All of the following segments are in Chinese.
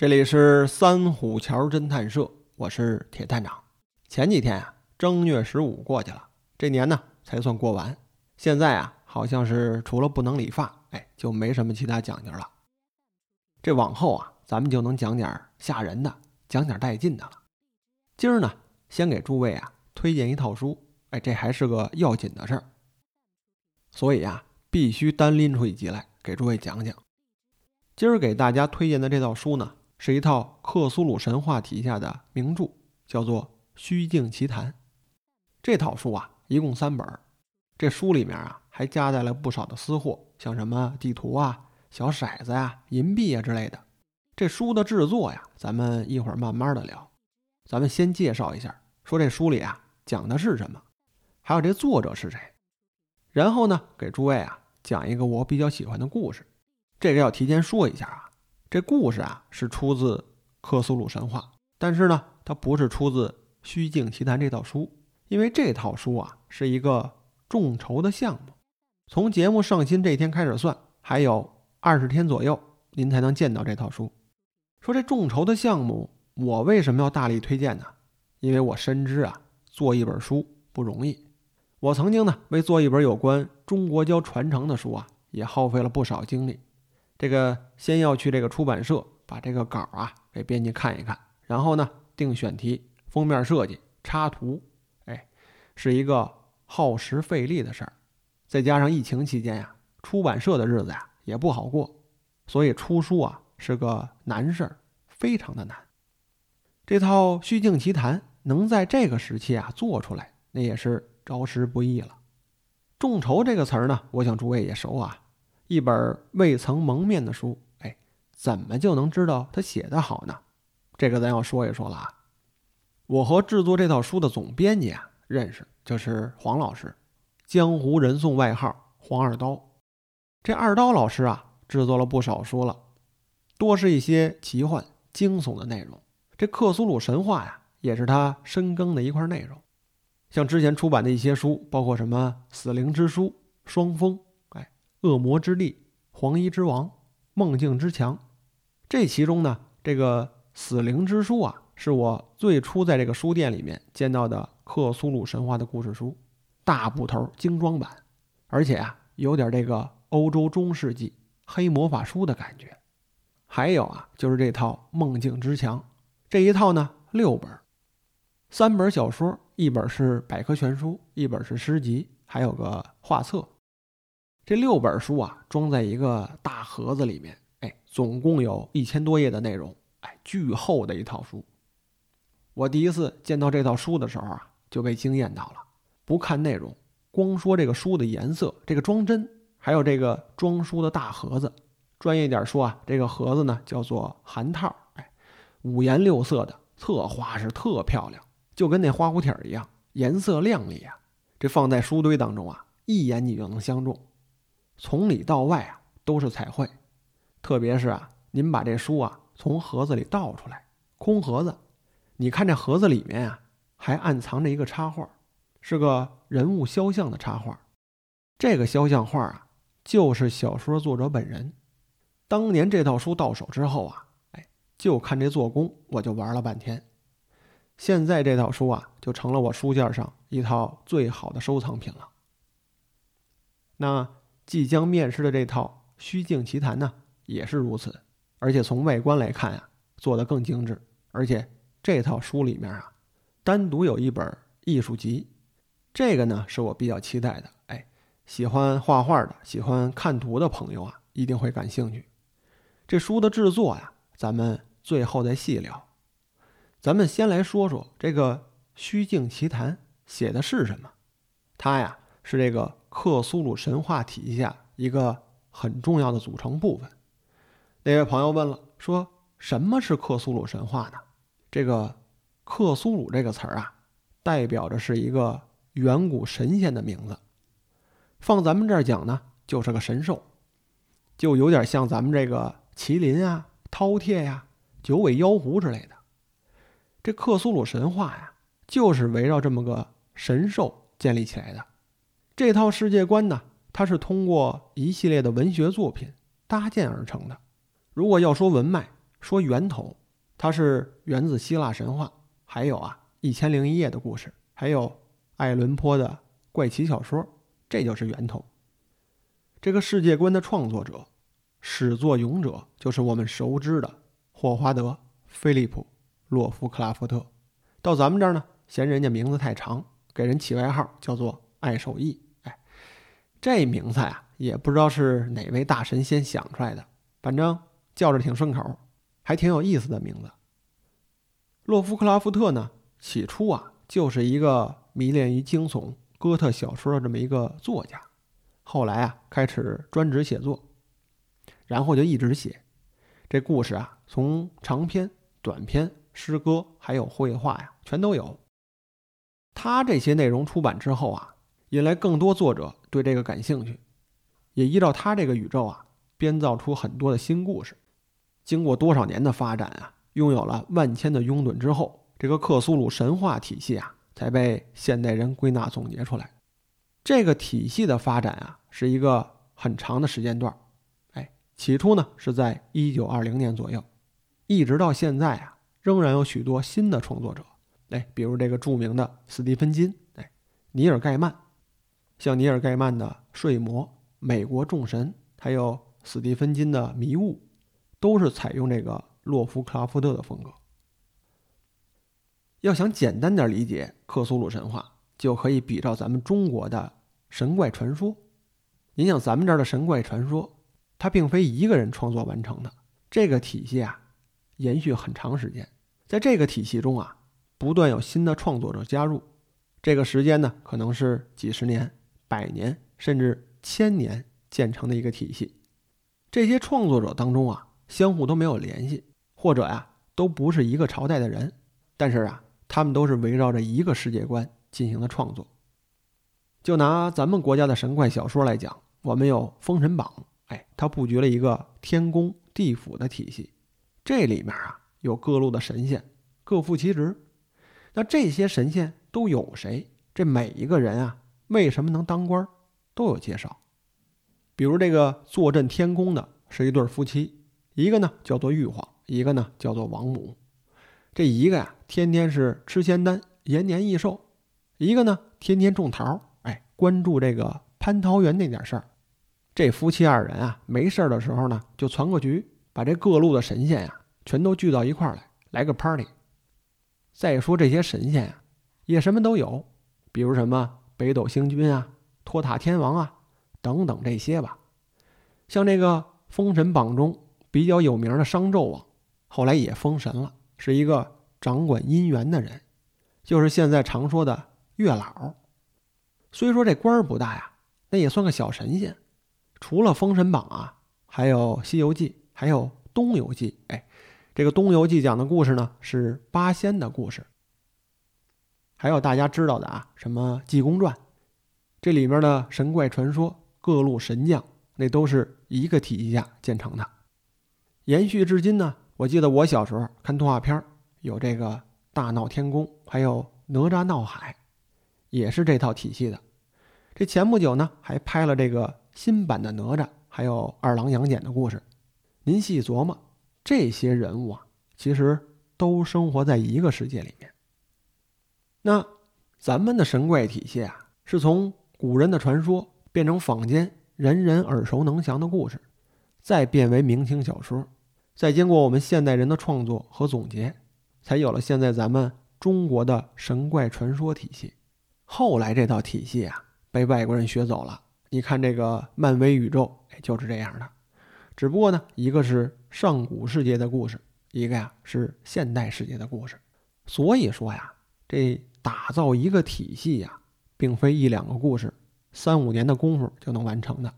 这里是三虎桥侦探社，我是铁探长。前几天啊，正月十五过去了，这年呢才算过完。现在啊，好像是除了不能理发，哎，就没什么其他讲究了。这往后啊，咱们就能讲点吓人的，讲点带劲的了。今儿呢，先给诸位啊推荐一套书，哎，这还是个要紧的事儿，所以啊，必须单拎出一集来给诸位讲讲。今儿给大家推荐的这套书呢。是一套克苏鲁神话体下的名著，叫做《虚境奇谈》。这套书啊，一共三本。这书里面啊，还夹带了不少的私货，像什么地图啊、小骰子呀、银币啊之类的。这书的制作呀，咱们一会儿慢慢的聊。咱们先介绍一下，说这书里啊讲的是什么，还有这作者是谁。然后呢，给诸位啊讲一个我比较喜欢的故事。这个要提前说一下啊。这故事啊是出自克苏鲁神话，但是呢，它不是出自《虚境奇谈》这套书，因为这套书啊是一个众筹的项目，从节目上新这天开始算，还有二十天左右，您才能见到这套书。说这众筹的项目，我为什么要大力推荐呢？因为我深知啊，做一本书不容易。我曾经呢为做一本有关中国教传承的书啊，也耗费了不少精力。这个先要去这个出版社把这个稿啊给编辑看一看，然后呢定选题、封面设计、插图，哎，是一个耗时费力的事儿。再加上疫情期间呀，出版社的日子呀也不好过，所以出书啊是个难事儿，非常的难。这套《虚境奇谈》能在这个时期啊做出来，那也是着实不易了。众筹这个词儿呢，我想诸位也熟啊。一本未曾蒙面的书，哎，怎么就能知道他写的好呢？这个咱要说一说了啊。我和制作这套书的总编辑啊认识，就是黄老师，江湖人送外号“黄二刀”。这二刀老师啊，制作了不少书了，多是一些奇幻、惊悚的内容。这克苏鲁神话呀，也是他深耕的一块内容。像之前出版的一些书，包括什么《死灵之书》《双峰》。恶魔之力、黄衣之王、梦境之强，这其中呢，这个死灵之书啊，是我最初在这个书店里面见到的克苏鲁神话的故事书，大部头精装版，而且啊，有点这个欧洲中世纪黑魔法书的感觉。还有啊，就是这套梦境之强，这一套呢六本，三本小说，一本是百科全书，一本是诗集，还有个画册。这六本书啊，装在一个大盒子里面，哎，总共有一千多页的内容，哎，巨厚的一套书。我第一次见到这套书的时候啊，就被惊艳到了。不看内容，光说这个书的颜色、这个装帧，还有这个装书的大盒子，专业点说啊，这个盒子呢叫做函套，哎，五颜六色的，特花是特漂亮，就跟那花蝴蝶一样，颜色亮丽啊。这放在书堆当中啊，一眼你就能相中。从里到外啊都是彩绘，特别是啊，您把这书啊从盒子里倒出来，空盒子，你看这盒子里面啊还暗藏着一个插画，是个人物肖像的插画。这个肖像画啊就是小说作者本人。当年这套书到手之后啊，哎，就看这做工，我就玩了半天。现在这套书啊就成了我书架上一套最好的收藏品了。那。即将面世的这套《虚境奇谈》呢，也是如此，而且从外观来看啊，做得更精致。而且这套书里面啊，单独有一本艺术集，这个呢是我比较期待的。哎，喜欢画画的、喜欢看图的朋友啊，一定会感兴趣。这书的制作呀，咱们最后再细聊。咱们先来说说这个《虚境奇谈》写的是什么，它呀是这个。克苏鲁神话体系下一个很重要的组成部分。那位朋友问了，说什么是克苏鲁神话呢？这个“克苏鲁”这个词儿啊，代表着是一个远古神仙的名字。放咱们这儿讲呢，就是个神兽，就有点像咱们这个麒麟啊、饕餮呀、九尾妖狐之类的。这克苏鲁神话呀，就是围绕这么个神兽建立起来的。这套世界观呢，它是通过一系列的文学作品搭建而成的。如果要说文脉，说源头，它是源自希腊神话，还有啊《一千零一夜》的故事，还有爱伦坡的怪奇小说，这就是源头。这个世界观的创作者、始作俑者，就是我们熟知的霍华德·菲利普·洛夫克拉夫特。到咱们这儿呢，嫌人家名字太长，给人起外号叫做“爱手艺”。这名字呀，也不知道是哪位大神仙想出来的，反正叫着挺顺口，还挺有意思的名字。洛夫克拉夫特呢，起初啊，就是一个迷恋于惊悚哥特小说的这么一个作家。后来啊，开始专职写作，然后就一直写这故事啊，从长篇、短篇、诗歌，还有绘画呀，全都有。他这些内容出版之后啊，引来更多作者对这个感兴趣，也依照他这个宇宙啊，编造出很多的新故事。经过多少年的发展啊，拥有了万千的拥趸之后，这个克苏鲁神话体系啊，才被现代人归纳总结出来。这个体系的发展啊。是一个很长的时间段哎，起初呢是在一九二零年左右，一直到现在啊，仍然有许多新的创作者，哎，比如这个著名的斯蒂芬金，哎，尼尔盖曼，像尼尔盖曼的《睡魔》《美国众神》，还有斯蒂芬金的《迷雾》，都是采用这个洛夫克拉夫特的风格。要想简单点理解克苏鲁神话，就可以比照咱们中国的神怪传说。您像咱们这儿的神怪传说，它并非一个人创作完成的，这个体系啊，延续很长时间。在这个体系中啊，不断有新的创作者加入，这个时间呢，可能是几十年、百年，甚至千年建成的一个体系。这些创作者当中啊，相互都没有联系，或者呀，都不是一个朝代的人，但是啊，他们都是围绕着一个世界观进行的创作。就拿咱们国家的神怪小说来讲。我们有《封神榜》，哎，它布局了一个天宫地府的体系，这里面啊有各路的神仙，各负其职。那这些神仙都有谁？这每一个人啊，为什么能当官，都有介绍。比如这个坐镇天宫的是一对夫妻，一个呢叫做玉皇，一个呢叫做王母。这一个呀，天天是吃仙丹，延年益寿；一个呢，天天种桃，哎，关注这个蟠桃园那点事儿。这夫妻二人啊，没事儿的时候呢，就攒个局，把这各路的神仙呀，全都聚到一块儿来，来个 party。再说这些神仙啊，也什么都有，比如什么北斗星君啊、托塔天王啊等等这些吧。像这个《封神榜》中比较有名的商纣王，后来也封神了，是一个掌管姻缘的人，就是现在常说的月老。虽说这官儿不大呀，那也算个小神仙。除了《封神榜》啊，还有《西游记》，还有《东游记》。哎，这个《东游记》讲的故事呢，是八仙的故事。还有大家知道的啊，什么《济公传》，这里面的神怪传说、各路神将，那都是一个体系下建成的。延续至今呢，我记得我小时候看动画片，有这个《大闹天宫》，还有《哪吒闹海》，也是这套体系的。这前不久呢，还拍了这个。新版的哪吒，还有二郎杨戬的故事，您细琢磨，这些人物啊，其实都生活在一个世界里面。那咱们的神怪体系啊，是从古人的传说变成坊间人人耳熟能详的故事，再变为明清小说，再经过我们现代人的创作和总结，才有了现在咱们中国的神怪传说体系。后来这套体系啊，被外国人学走了。你看这个漫威宇宙，哎，就是这样的。只不过呢，一个是上古世界的故事，一个呀是现代世界的故事。所以说呀，这打造一个体系呀，并非一两个故事、三五年的功夫就能完成的。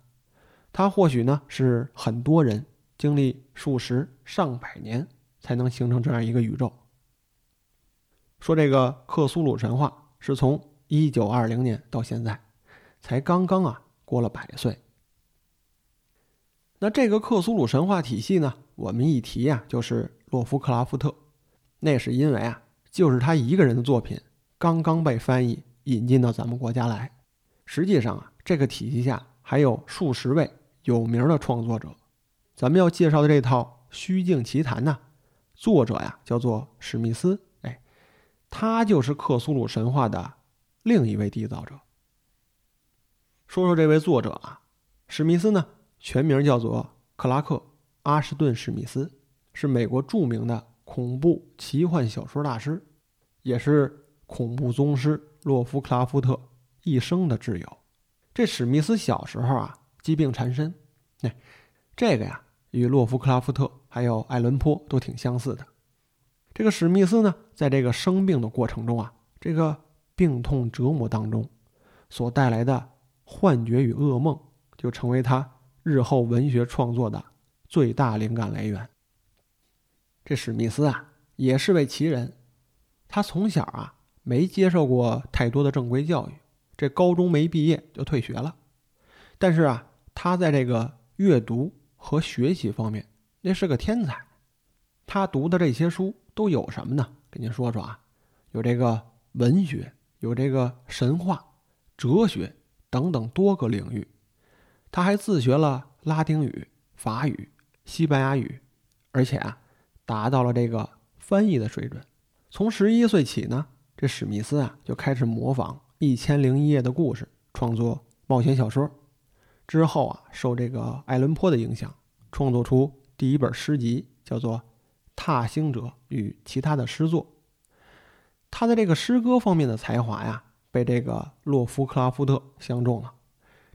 它或许呢是很多人经历数十上百年才能形成这样一个宇宙。说这个克苏鲁神话是从一九二零年到现在，才刚刚啊。过了百岁，那这个克苏鲁神话体系呢？我们一提呀，就是洛夫克拉夫特。那是因为啊，就是他一个人的作品刚刚被翻译引进到咱们国家来。实际上啊，这个体系下还有数十位有名的创作者。咱们要介绍的这套《虚境奇谈》呢，作者呀叫做史密斯，哎，他就是克苏鲁神话的另一位缔造者。说说这位作者啊，史密斯呢，全名叫做克拉克·阿什顿·史密斯，是美国著名的恐怖奇幻小说大师，也是恐怖宗师洛夫克拉夫特一生的挚友。这史密斯小时候啊，疾病缠身，哎，这个呀，与洛夫克拉夫特还有爱伦坡都挺相似的。这个史密斯呢，在这个生病的过程中啊，这个病痛折磨当中所带来的。幻觉与噩梦就成为他日后文学创作的最大灵感来源。这史密斯啊，也是位奇人。他从小啊没接受过太多的正规教育，这高中没毕业就退学了。但是啊，他在这个阅读和学习方面那是个天才。他读的这些书都有什么呢？跟您说说啊，有这个文学，有这个神话、哲学。等等多个领域，他还自学了拉丁语、法语、西班牙语，而且啊，达到了这个翻译的水准。从十一岁起呢，这史密斯啊就开始模仿《一千零一夜》的故事，创作冒险小说。之后啊，受这个爱伦坡的影响，创作出第一本诗集，叫做《踏星者与其他的诗作》。他的这个诗歌方面的才华呀。被这个洛夫克拉夫特相中了，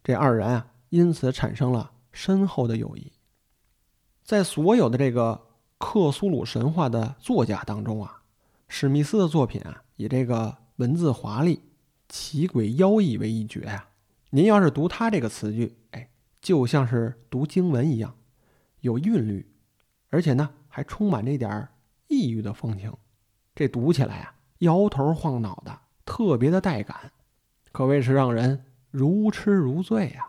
这二人啊，因此产生了深厚的友谊。在所有的这个克苏鲁神话的作家当中啊，史密斯的作品啊，以这个文字华丽、奇诡妖异为一绝呀。您要是读他这个词句，哎，就像是读经文一样，有韵律，而且呢，还充满这点儿异域的风情。这读起来啊，摇头晃脑的。特别的带感，可谓是让人如痴如醉呀。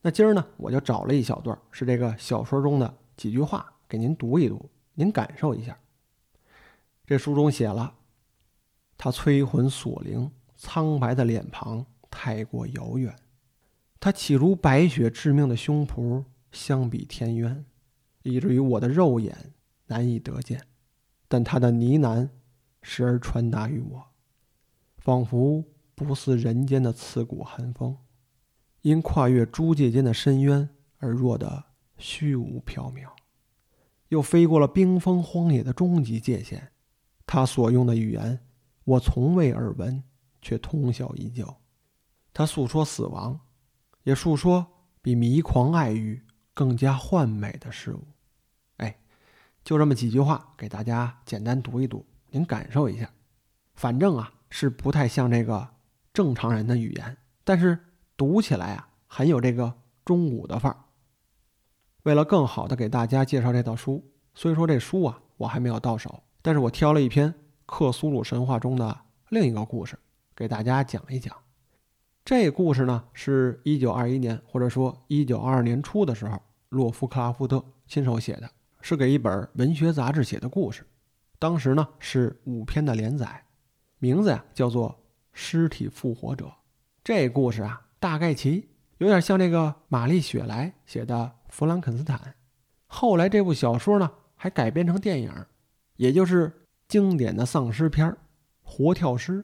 那今儿呢，我就找了一小段，是这个小说中的几句话，给您读一读，您感受一下。这书中写了：他催魂锁灵，苍白的脸庞太过遥远；他岂如白雪致命的胸脯，相比天渊，以至于我的肉眼难以得见。但他的呢喃时而传达于我。仿佛不似人间的刺骨寒风，因跨越诸界间的深渊而弱得虚无缥缈，又飞过了冰封荒野的终极界限。他所用的语言，我从未耳闻，却通晓依旧。他诉说死亡，也诉说比迷狂爱欲更加幻美的事物。哎，就这么几句话，给大家简单读一读，您感受一下。反正啊。是不太像这个正常人的语言，但是读起来啊很有这个中古的范儿。为了更好的给大家介绍这套书，虽说这书啊我还没有到手，但是我挑了一篇克苏鲁神话中的另一个故事给大家讲一讲。这故事呢是一九二一年或者说一九二二年初的时候，洛夫克拉夫特亲手写的，是给一本文学杂志写的故事。当时呢是五篇的连载。名字呀叫做《尸体复活者》，这故事啊大概其有点像这个玛丽雪莱写的《弗兰肯斯坦》。后来这部小说呢还改编成电影，也就是经典的丧尸片《活跳尸》。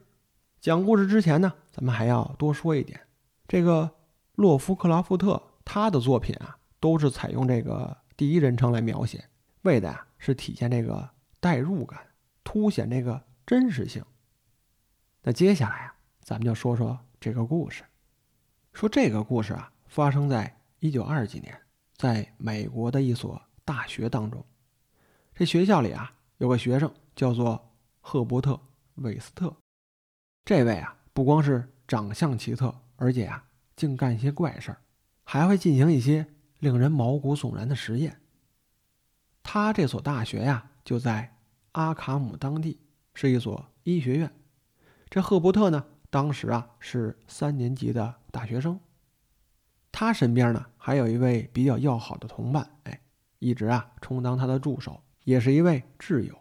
讲故事之前呢，咱们还要多说一点，这个洛夫克拉夫特他的作品啊都是采用这个第一人称来描写，为的呀是体现这个代入感，凸显这个真实性。那接下来啊，咱们就说说这个故事。说这个故事啊，发生在一九二几年，在美国的一所大学当中。这学校里啊，有个学生叫做赫伯特·韦斯特。这位啊，不光是长相奇特，而且啊，净干一些怪事儿，还会进行一些令人毛骨悚然的实验。他这所大学呀，就在阿卡姆当地，是一所医学院。这赫伯特呢，当时啊是三年级的大学生。他身边呢还有一位比较要好的同伴，哎，一直啊充当他的助手，也是一位挚友。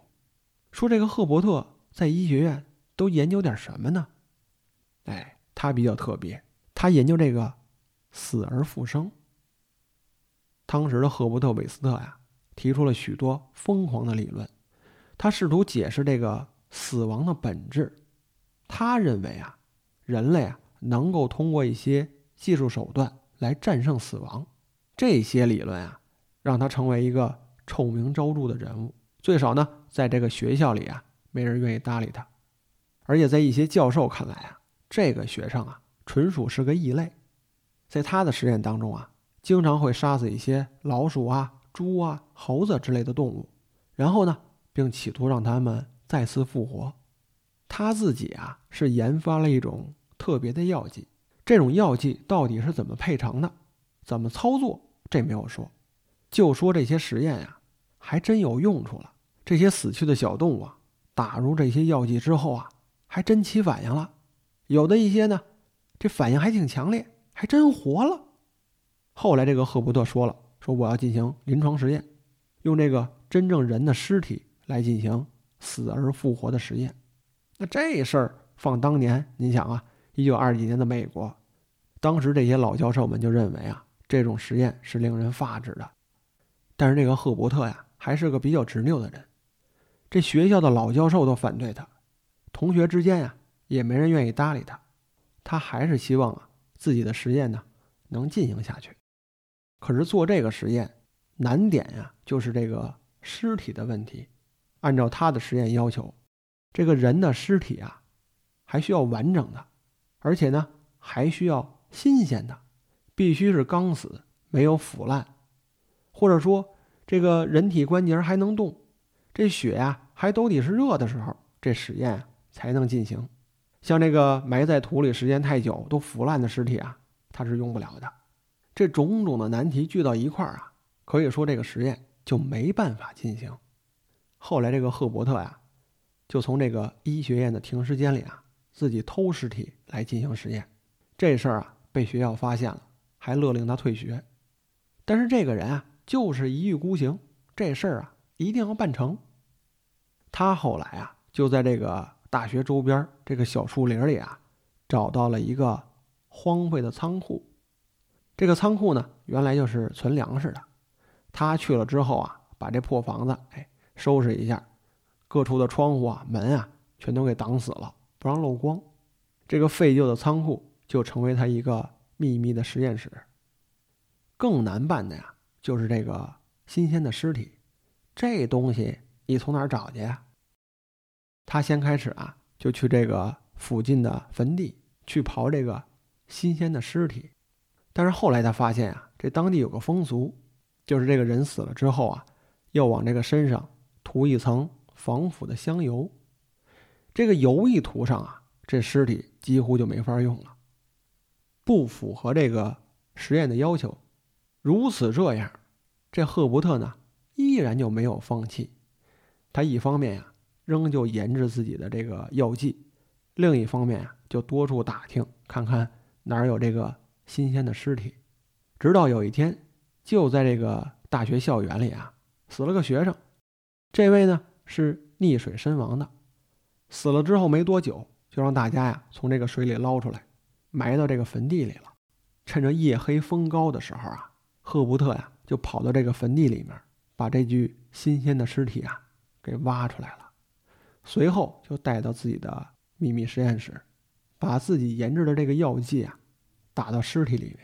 说这个赫伯特在医学院都研究点什么呢？哎，他比较特别，他研究这个死而复生。当时的赫伯特韦斯特呀，提出了许多疯狂的理论，他试图解释这个死亡的本质。他认为啊，人类啊能够通过一些技术手段来战胜死亡。这些理论啊，让他成为一个臭名昭著的人物。最少呢，在这个学校里啊，没人愿意搭理他。而且在一些教授看来啊，这个学生啊，纯属是个异类。在他的实验当中啊，经常会杀死一些老鼠啊、猪啊、猴子之类的动物，然后呢，并企图让他们再次复活。他自己啊，是研发了一种特别的药剂。这种药剂到底是怎么配成的，怎么操作，这没有说，就说这些实验呀，还真有用处了。这些死去的小动物啊，打入这些药剂之后啊，还真起反应了。有的一些呢，这反应还挺强烈。还真活了。后来，这个赫伯特说了：“说我要进行临床实验，用这个真正人的尸体来进行死而复活的实验。”那这事儿放当年，您想啊，一九二几年的美国，当时这些老教授们就认为啊，这种实验是令人发指的。但是这个赫伯特呀，还是个比较执拗的人，这学校的老教授都反对他，同学之间呀，也没人愿意搭理他，他还是希望啊。自己的实验呢，能进行下去，可是做这个实验难点呀，就是这个尸体的问题。按照他的实验要求，这个人的尸体啊，还需要完整的，而且呢，还需要新鲜的，必须是刚死，没有腐烂，或者说这个人体关节还能动，这血呀还都得是热的时候，这实验才能进行。像这个埋在土里时间太久都腐烂的尸体啊，它是用不了的。这种种的难题聚到一块儿啊，可以说这个实验就没办法进行。后来这个赫伯特呀，就从这个医学院的停尸间里啊，自己偷尸体来进行实验。这事儿啊被学校发现了，还勒令他退学。但是这个人啊，就是一意孤行，这事儿啊一定要办成。他后来啊，就在这个。大学周边这个小树林里啊，找到了一个荒废的仓库。这个仓库呢，原来就是存粮食的。他去了之后啊，把这破房子哎收拾一下，各处的窗户啊、门啊全都给挡死了，不让漏光。这个废旧的仓库就成为他一个秘密的实验室。更难办的呀，就是这个新鲜的尸体，这东西你从哪儿找去呀？他先开始啊，就去这个附近的坟地去刨这个新鲜的尸体，但是后来他发现啊，这当地有个风俗，就是这个人死了之后啊，要往这个身上涂一层防腐的香油，这个油一涂上啊，这尸体几乎就没法用了，不符合这个实验的要求。如此这样，这赫伯特呢，依然就没有放弃，他一方面呀。仍旧研制自己的这个药剂，另一方面啊，就多处打听，看看哪儿有这个新鲜的尸体。直到有一天，就在这个大学校园里啊，死了个学生。这位呢是溺水身亡的，死了之后没多久，就让大家呀从这个水里捞出来，埋到这个坟地里了。趁着夜黑风高的时候啊，赫伯特呀就跑到这个坟地里面，把这具新鲜的尸体啊给挖出来了。随后就带到自己的秘密实验室，把自己研制的这个药剂啊，打到尸体里面。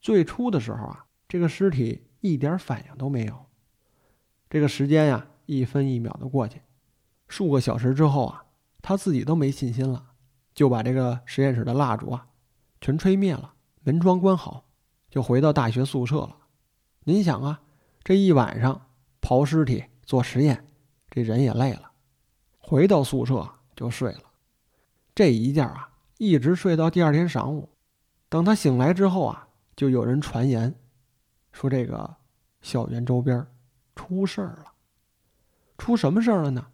最初的时候啊，这个尸体一点反应都没有。这个时间呀，一分一秒的过去，数个小时之后啊，他自己都没信心了，就把这个实验室的蜡烛啊，全吹灭了，门窗关好，就回到大学宿舍了。您想啊，这一晚上刨尸体做实验，这人也累了。回到宿舍就睡了，这一觉啊，一直睡到第二天晌午。等他醒来之后啊，就有人传言，说这个校园周边出事儿了。出什么事儿了呢？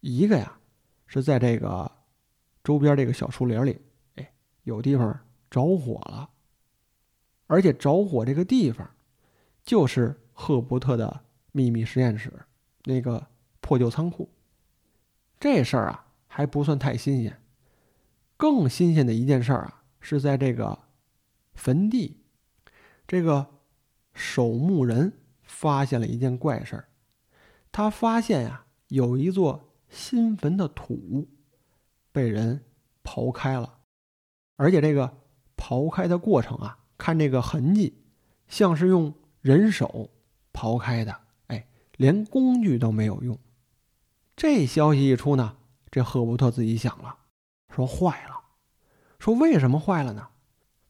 一个呀，是在这个周边这个小树林里，哎，有地方着火了，而且着火这个地方，就是赫伯特的秘密实验室那个破旧仓库。这事儿啊还不算太新鲜，更新鲜的一件事儿啊是在这个坟地，这个守墓人发现了一件怪事儿。他发现呀有一座新坟的土被人刨开了，而且这个刨开的过程啊，看这个痕迹，像是用人手刨开的，哎，连工具都没有用。这消息一出呢，这赫伯特自己想了，说坏了，说为什么坏了呢？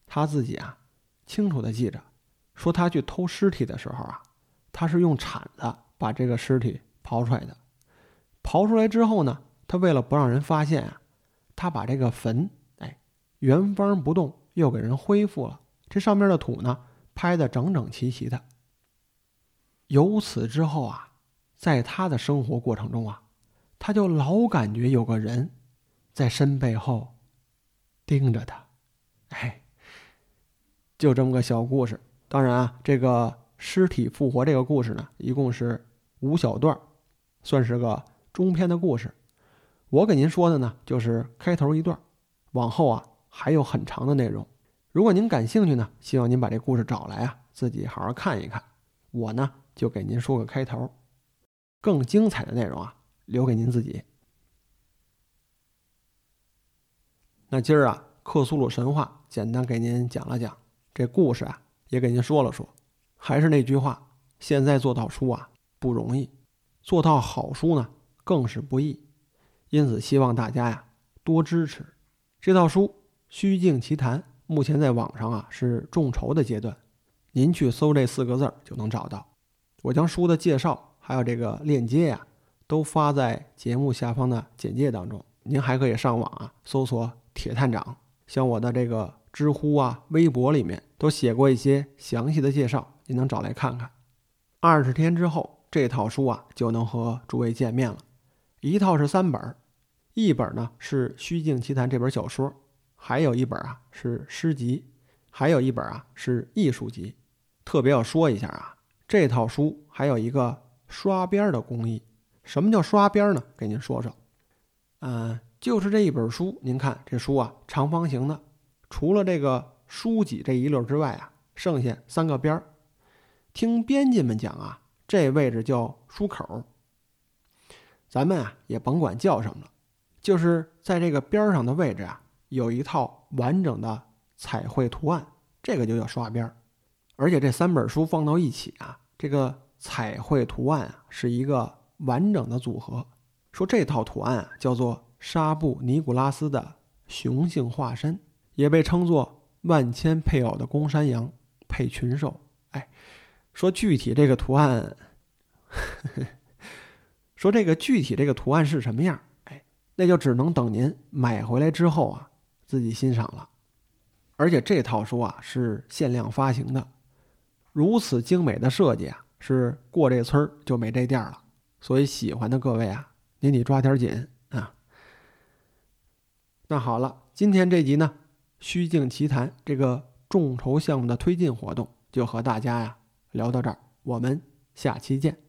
他自己啊，清楚的记着，说他去偷尸体的时候啊，他是用铲子把这个尸体刨出来的。刨出来之后呢，他为了不让人发现啊，他把这个坟哎原封不动，又给人恢复了。这上面的土呢，拍的整整齐齐的。由此之后啊，在他的生活过程中啊。他就老感觉有个人在身背后盯着他，哎，就这么个小故事。当然啊，这个尸体复活这个故事呢，一共是五小段，算是个中篇的故事。我给您说的呢，就是开头一段，往后啊还有很长的内容。如果您感兴趣呢，希望您把这故事找来啊，自己好好看一看。我呢就给您说个开头，更精彩的内容啊。留给您自己。那今儿啊，克苏鲁神话简单给您讲了讲，这故事啊也给您说了说。还是那句话，现在做套书啊不容易，做套好书呢更是不易。因此，希望大家呀多支持这套书《虚境奇谈》。目前在网上啊是众筹的阶段，您去搜这四个字就能找到。我将书的介绍还有这个链接呀。都发在节目下方的简介当中，您还可以上网啊搜索“铁探长”，像我的这个知乎啊、微博里面都写过一些详细的介绍，您能找来看看。二十天之后，这套书啊就能和诸位见面了。一套是三本，一本呢是《虚境奇谈》这本小说，还有一本啊是诗集，还有一本啊是艺术集。特别要说一下啊，这套书还有一个刷边的工艺。什么叫刷边呢？给您说说，嗯，就是这一本书，您看这书啊，长方形的，除了这个书脊这一溜之外啊，剩下三个边儿。听编辑们讲啊，这位置叫书口。咱们啊也甭管叫什么了，就是在这个边上的位置啊，有一套完整的彩绘图案，这个就叫刷边儿。而且这三本书放到一起啊，这个彩绘图案啊是一个。完整的组合，说这套图案啊叫做沙布尼古拉斯的雄性化身，也被称作万千配偶的公山羊配群兽。哎，说具体这个图案，说这个具体这个图案是什么样？哎，那就只能等您买回来之后啊自己欣赏了。而且这套书啊是限量发行的，如此精美的设计啊，是过这村就没这店了。所以喜欢的各位啊，您得抓点紧啊。那好了，今天这集呢，《虚境奇谈》这个众筹项目的推进活动就和大家呀聊到这儿，我们下期见。